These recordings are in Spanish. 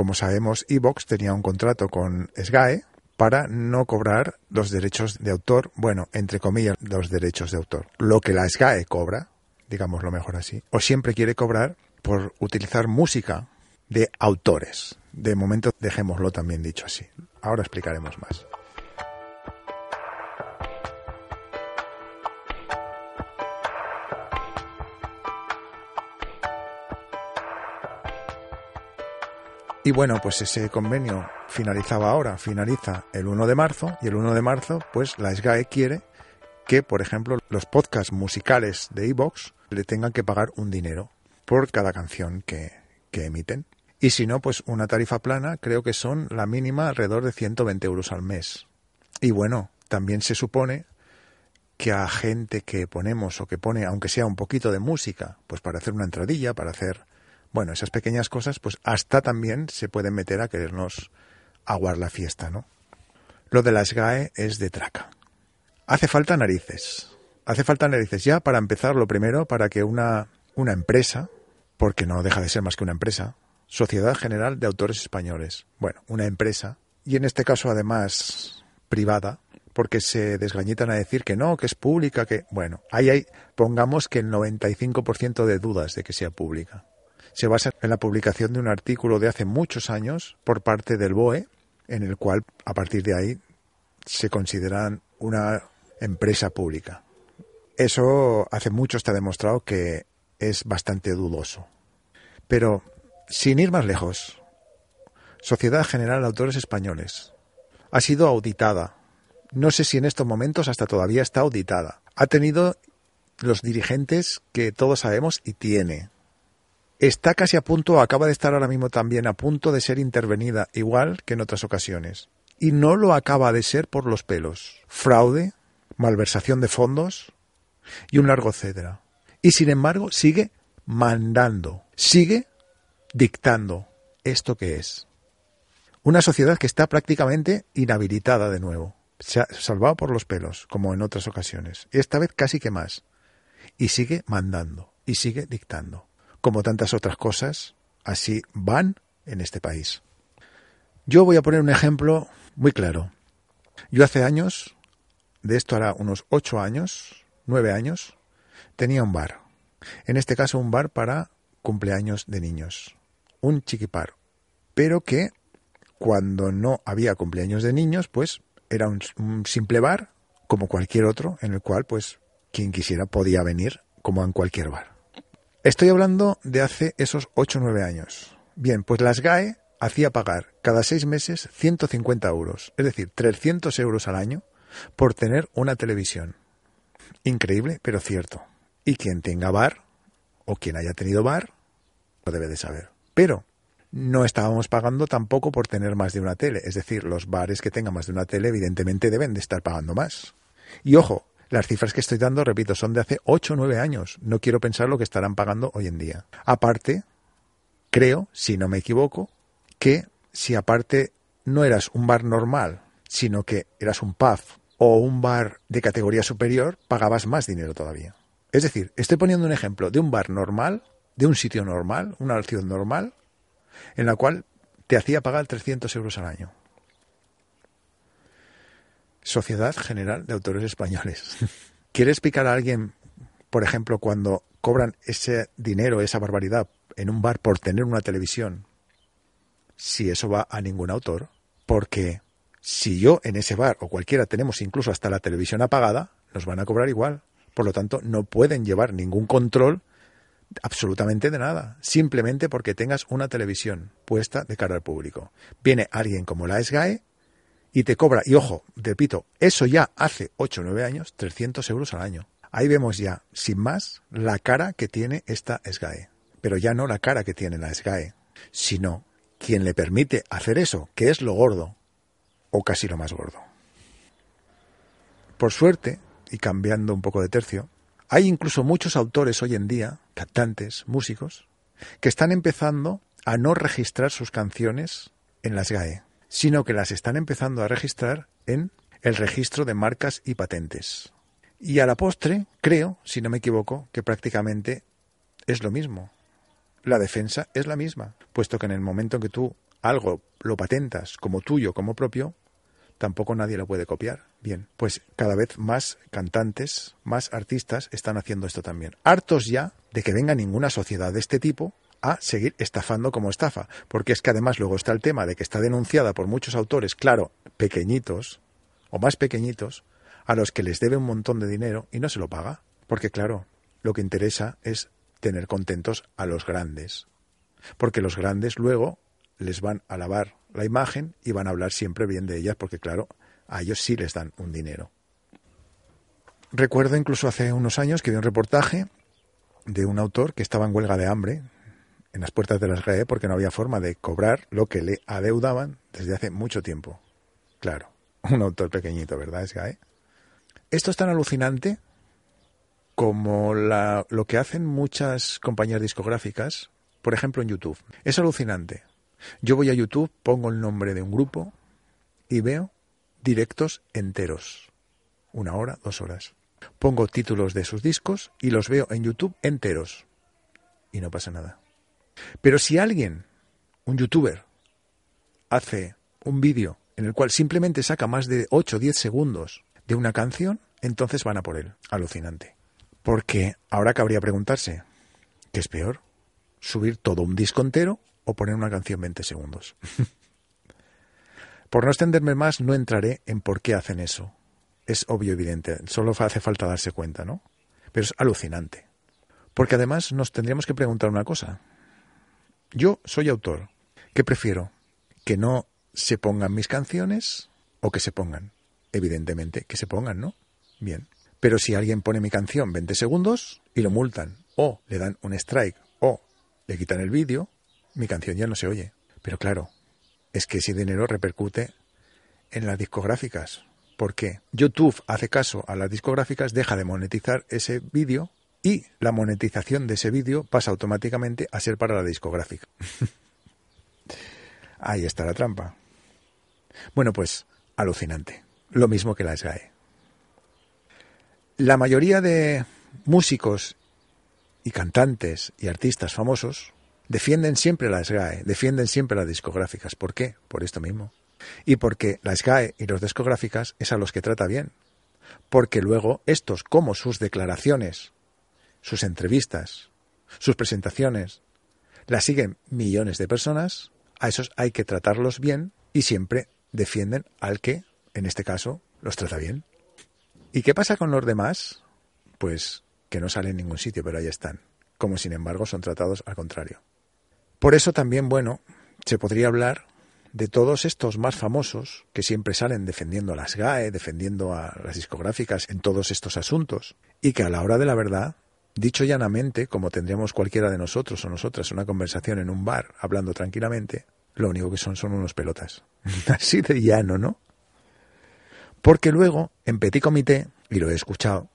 Como sabemos, Evox tenía un contrato con SGAE para no cobrar los derechos de autor, bueno, entre comillas, los derechos de autor. Lo que la SGAE cobra, digámoslo mejor así, o siempre quiere cobrar por utilizar música de autores. De momento dejémoslo también dicho así. Ahora explicaremos más. Y bueno, pues ese convenio finalizaba ahora, finaliza el 1 de marzo y el 1 de marzo pues la SGAE quiere que, por ejemplo, los podcasts musicales de Evox le tengan que pagar un dinero por cada canción que, que emiten. Y si no, pues una tarifa plana creo que son la mínima alrededor de 120 euros al mes. Y bueno, también se supone que a gente que ponemos o que pone, aunque sea un poquito de música, pues para hacer una entradilla, para hacer, bueno, esas pequeñas cosas, pues hasta también se pueden meter a querernos aguar la fiesta, ¿no? Lo de la SGAE es de traca. Hace falta narices. Hace falta narices ya para empezar lo primero, para que una, una empresa, porque no deja de ser más que una empresa, Sociedad General de Autores Españoles. Bueno, una empresa, y en este caso además privada, porque se desgañitan a decir que no, que es pública, que... Bueno, ahí hay, pongamos que el 95% de dudas de que sea pública. Se basa en la publicación de un artículo de hace muchos años por parte del BOE, en el cual, a partir de ahí, se consideran una empresa pública. Eso hace mucho está demostrado que es bastante dudoso. Pero sin ir más lejos, Sociedad General de Autores Españoles ha sido auditada. No sé si en estos momentos hasta todavía está auditada. Ha tenido los dirigentes que todos sabemos y tiene. Está casi a punto, acaba de estar ahora mismo también a punto de ser intervenida, igual que en otras ocasiones. Y no lo acaba de ser por los pelos. Fraude, malversación de fondos y un largo etcétera. Y sin embargo sigue mandando, sigue dictando esto que es. Una sociedad que está prácticamente inhabilitada de nuevo. Salvado por los pelos, como en otras ocasiones. Esta vez casi que más. Y sigue mandando, y sigue dictando. Como tantas otras cosas, así van en este país. Yo voy a poner un ejemplo muy claro. Yo hace años, de esto hará unos ocho años, nueve años, tenía un bar. En este caso un bar para cumpleaños de niños un chiquipar, pero que cuando no había cumpleaños de niños, pues era un, simple bar como cualquier otro, en el cual pues quien quisiera podía venir como en cualquier bar. Estoy hablando de hace esos 8 o 9 años. Bien, pues las GAE hacía pagar cada seis meses 150 euros, es decir, 300 euros al año, por tener una televisión. Increíble, pero cierto. Y quien tenga bar, o quien haya tenido bar, lo debe de saber. Pero no estábamos pagando tampoco por tener más de una tele. Es decir, los bares que tengan más de una tele evidentemente deben de estar pagando más. Y ojo, las cifras que estoy dando, repito, son de hace 8 o 9 años. No quiero pensar lo que estarán pagando hoy en día. Aparte, creo, si no me equivoco, que si aparte no eras un bar normal, sino que eras un pub o un bar de categoría superior, pagabas más dinero todavía. Es decir, estoy poniendo un ejemplo de un bar normal de un sitio normal, una ciudad normal, en la cual te hacía pagar 300 euros al año. Sociedad General de Autores Españoles. ¿Quiere explicar a alguien, por ejemplo, cuando cobran ese dinero, esa barbaridad, en un bar por tener una televisión, si eso va a ningún autor? Porque si yo en ese bar o cualquiera tenemos incluso hasta la televisión apagada, nos van a cobrar igual. Por lo tanto, no pueden llevar ningún control absolutamente de nada, simplemente porque tengas una televisión puesta de cara al público. Viene alguien como la SGAE y te cobra, y ojo, repito, eso ya hace 8 o 9 años, 300 euros al año. Ahí vemos ya, sin más, la cara que tiene esta SGAE. Pero ya no la cara que tiene la SGAE, sino quien le permite hacer eso, que es lo gordo, o casi lo más gordo. Por suerte, y cambiando un poco de tercio, hay incluso muchos autores hoy en día, cantantes, músicos, que están empezando a no registrar sus canciones en las GAE, sino que las están empezando a registrar en el registro de marcas y patentes. Y a la postre, creo, si no me equivoco, que prácticamente es lo mismo. La defensa es la misma, puesto que en el momento en que tú algo lo patentas como tuyo, como propio, tampoco nadie lo puede copiar. Bien, pues cada vez más cantantes, más artistas están haciendo esto también. Hartos ya de que venga ninguna sociedad de este tipo a seguir estafando como estafa, porque es que además luego está el tema de que está denunciada por muchos autores, claro, pequeñitos o más pequeñitos, a los que les debe un montón de dinero y no se lo paga, porque claro, lo que interesa es tener contentos a los grandes, porque los grandes luego les van a lavar la imagen y van a hablar siempre bien de ellas, porque claro, a ellos sí les dan un dinero. Recuerdo incluso hace unos años que vi un reportaje de un autor que estaba en huelga de hambre en las puertas de las GAE porque no había forma de cobrar lo que le adeudaban desde hace mucho tiempo. Claro, un autor pequeñito, ¿verdad? Es GAE. Esto es tan alucinante como lo que hacen muchas compañías discográficas, por ejemplo en YouTube. Es alucinante. Yo voy a YouTube, pongo el nombre de un grupo y veo directos enteros. Una hora, dos horas. Pongo títulos de sus discos y los veo en YouTube enteros. Y no pasa nada. Pero si alguien, un youtuber, hace un vídeo en el cual simplemente saca más de 8 o 10 segundos de una canción, entonces van a por él. Alucinante. Porque ahora cabría preguntarse, ¿qué es peor? ¿Subir todo un disco entero o poner una canción 20 segundos? por no extenderme más, no entraré en por qué hacen eso. Es obvio, evidente, solo hace falta darse cuenta, ¿no? Pero es alucinante. Porque además nos tendríamos que preguntar una cosa. Yo soy autor. ¿Qué prefiero? ¿Que no se pongan mis canciones o que se pongan? Evidentemente, que se pongan, ¿no? Bien. Pero si alguien pone mi canción 20 segundos y lo multan, o le dan un strike, o le quitan el vídeo, mi canción ya no se oye. Pero claro, es que ese dinero repercute en las discográficas. ¿Por qué? YouTube hace caso a las discográficas, deja de monetizar ese vídeo y la monetización de ese vídeo pasa automáticamente a ser para la discográfica. Ahí está la trampa. Bueno, pues alucinante. Lo mismo que la SGAE. La mayoría de músicos y cantantes y artistas famosos defienden siempre la SGAE, defienden siempre las discográficas. ¿Por qué? Por esto mismo. Y porque la SGAE y los discográficas es a los que trata bien. Porque luego estos, como sus declaraciones sus entrevistas, sus presentaciones, las siguen millones de personas, a esos hay que tratarlos bien y siempre defienden al que, en este caso, los trata bien. ¿Y qué pasa con los demás? Pues que no salen en ningún sitio, pero ahí están, como sin embargo son tratados al contrario. Por eso también, bueno, se podría hablar de todos estos más famosos que siempre salen defendiendo a las GAE, defendiendo a las discográficas en todos estos asuntos, y que a la hora de la verdad Dicho llanamente, como tendríamos cualquiera de nosotros o nosotras una conversación en un bar hablando tranquilamente, lo único que son son unos pelotas. Así de llano, ¿no? Porque luego, en petit comité, y lo he escuchado,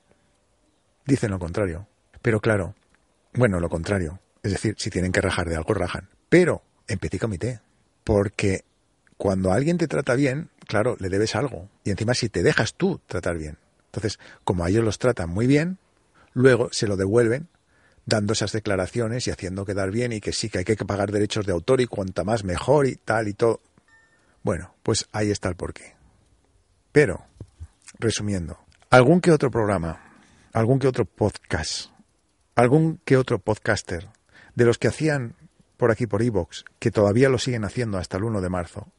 dicen lo contrario. Pero claro, bueno, lo contrario. Es decir, si tienen que rajar de algo, rajan. Pero en petit comité. Porque cuando alguien te trata bien, claro, le debes algo. Y encima si te dejas tú tratar bien. Entonces, como a ellos los tratan muy bien, luego se lo devuelven dando esas declaraciones y haciendo quedar bien y que sí que hay que pagar derechos de autor y cuanta más mejor y tal y todo. Bueno, pues ahí está el porqué. Pero, resumiendo, algún que otro programa, algún que otro podcast, algún que otro podcaster de los que hacían por aquí por Evox, que todavía lo siguen haciendo hasta el 1 de marzo,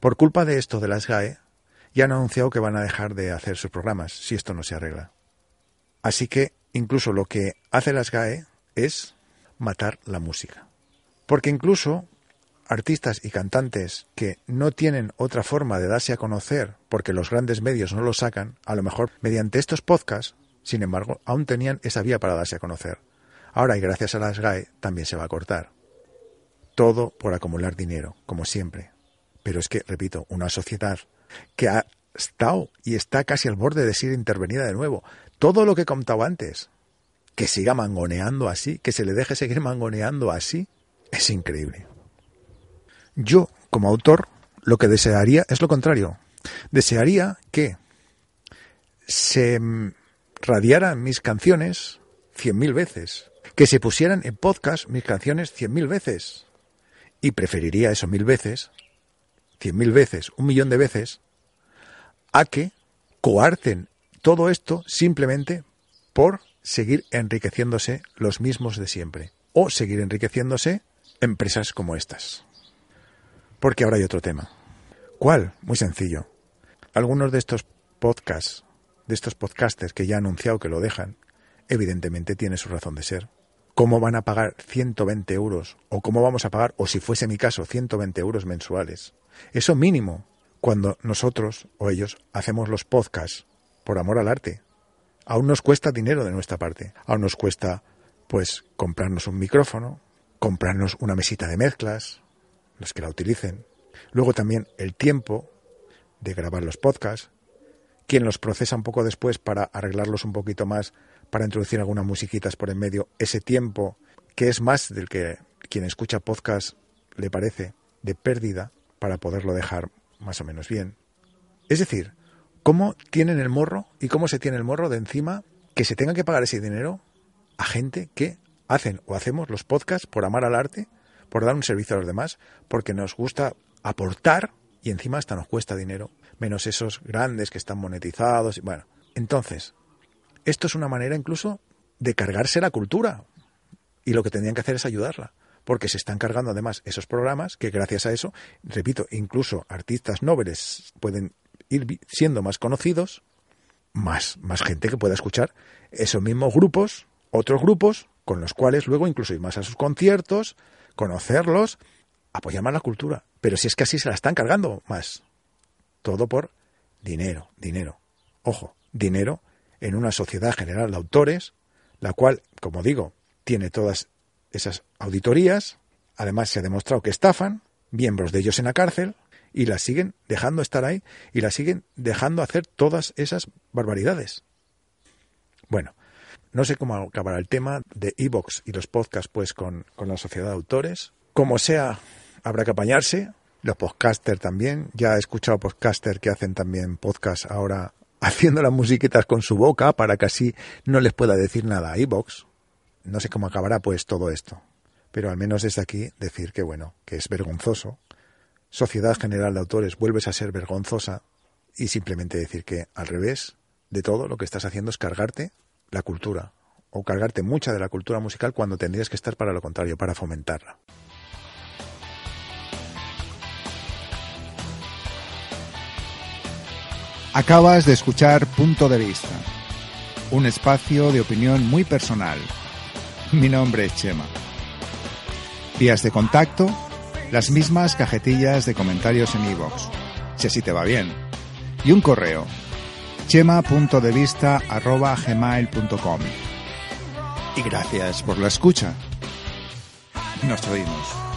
por culpa de esto de las GAE, ya han anunciado que van a dejar de hacer sus programas si esto no se arregla. Así que incluso lo que hace las GAE es matar la música. Porque incluso artistas y cantantes que no tienen otra forma de darse a conocer porque los grandes medios no lo sacan, a lo mejor mediante estos podcasts, sin embargo, aún tenían esa vía para darse a conocer. Ahora, y gracias a las GAE, también se va a cortar. Todo por acumular dinero, como siempre. Pero es que, repito, una sociedad que ha estado y está casi al borde de ser intervenida de nuevo, todo lo que he contado antes, que siga mangoneando así, que se le deje seguir mangoneando así, es increíble. Yo, como autor, lo que desearía es lo contrario. Desearía que se radiaran mis canciones cien mil veces, que se pusieran en podcast mis canciones cien mil veces Y preferiría eso mil veces, cien mil veces, un millón de veces, a que coarten todo esto simplemente por seguir enriqueciéndose los mismos de siempre. O seguir enriqueciéndose empresas como estas. Porque ahora hay otro tema. ¿Cuál? Muy sencillo. Algunos de estos podcasts, de estos podcasters que ya han anunciado que lo dejan, evidentemente tiene su razón de ser. ¿Cómo van a pagar 120 euros? ¿O cómo vamos a pagar, o si fuese mi caso, 120 euros mensuales? Eso mínimo, cuando nosotros o ellos hacemos los podcasts por amor al arte. Aún nos cuesta dinero de nuestra parte. Aún nos cuesta, pues, comprarnos un micrófono, comprarnos una mesita de mezclas, los que la utilicen. Luego también el tiempo de grabar los podcasts, quien los procesa un poco después para arreglarlos un poquito más, para introducir algunas musiquitas por en medio, ese tiempo que es más del que quien escucha podcast le parece de pérdida para poderlo dejar más o menos bien. Es decir, ¿cómo tienen el morro y cómo se tiene el morro de encima que se tenga que pagar ese dinero a gente que hacen o hacemos los podcasts por amar al arte, por dar un servicio a los demás, porque nos gusta aportar y encima hasta nos cuesta dinero, menos esos grandes que están monetizados. Bueno, entonces, esto es una manera incluso de cargarse la cultura y lo que tendrían que hacer es ayudarla porque se están cargando además esos programas que gracias a eso, repito, incluso artistas nobles pueden ir siendo más conocidos, más, más gente que pueda escuchar esos mismos grupos, otros grupos, con los cuales luego incluso ir más a sus conciertos, conocerlos, apoyar más la cultura. Pero si es que así se la están cargando más. Todo por dinero, dinero. Ojo, dinero en una sociedad general de autores, la cual, como digo, tiene todas esas auditorías, además se ha demostrado que estafan, miembros de ellos en la cárcel, y la siguen dejando estar ahí y la siguen dejando hacer todas esas barbaridades. Bueno, no sé cómo acabará el tema de Evox y los podcasts pues con, con la sociedad de autores. Como sea, habrá que apañarse. Los podcasters también. Ya he escuchado podcasters que hacen también podcast ahora haciendo las musiquitas con su boca para que así no les pueda decir nada a Evox. No sé cómo acabará pues todo esto. Pero al menos desde aquí decir que bueno, que es vergonzoso. Sociedad General de Autores vuelves a ser vergonzosa y simplemente decir que al revés de todo lo que estás haciendo es cargarte la cultura o cargarte mucha de la cultura musical cuando tendrías que estar para lo contrario, para fomentarla. Acabas de escuchar Punto de Vista, un espacio de opinión muy personal. Mi nombre es Chema. Vías de contacto, las mismas cajetillas de comentarios en iVoox, si así te va bien. Y un correo, chema.devista.gmail.com. Y gracias por la escucha. Nos oímos.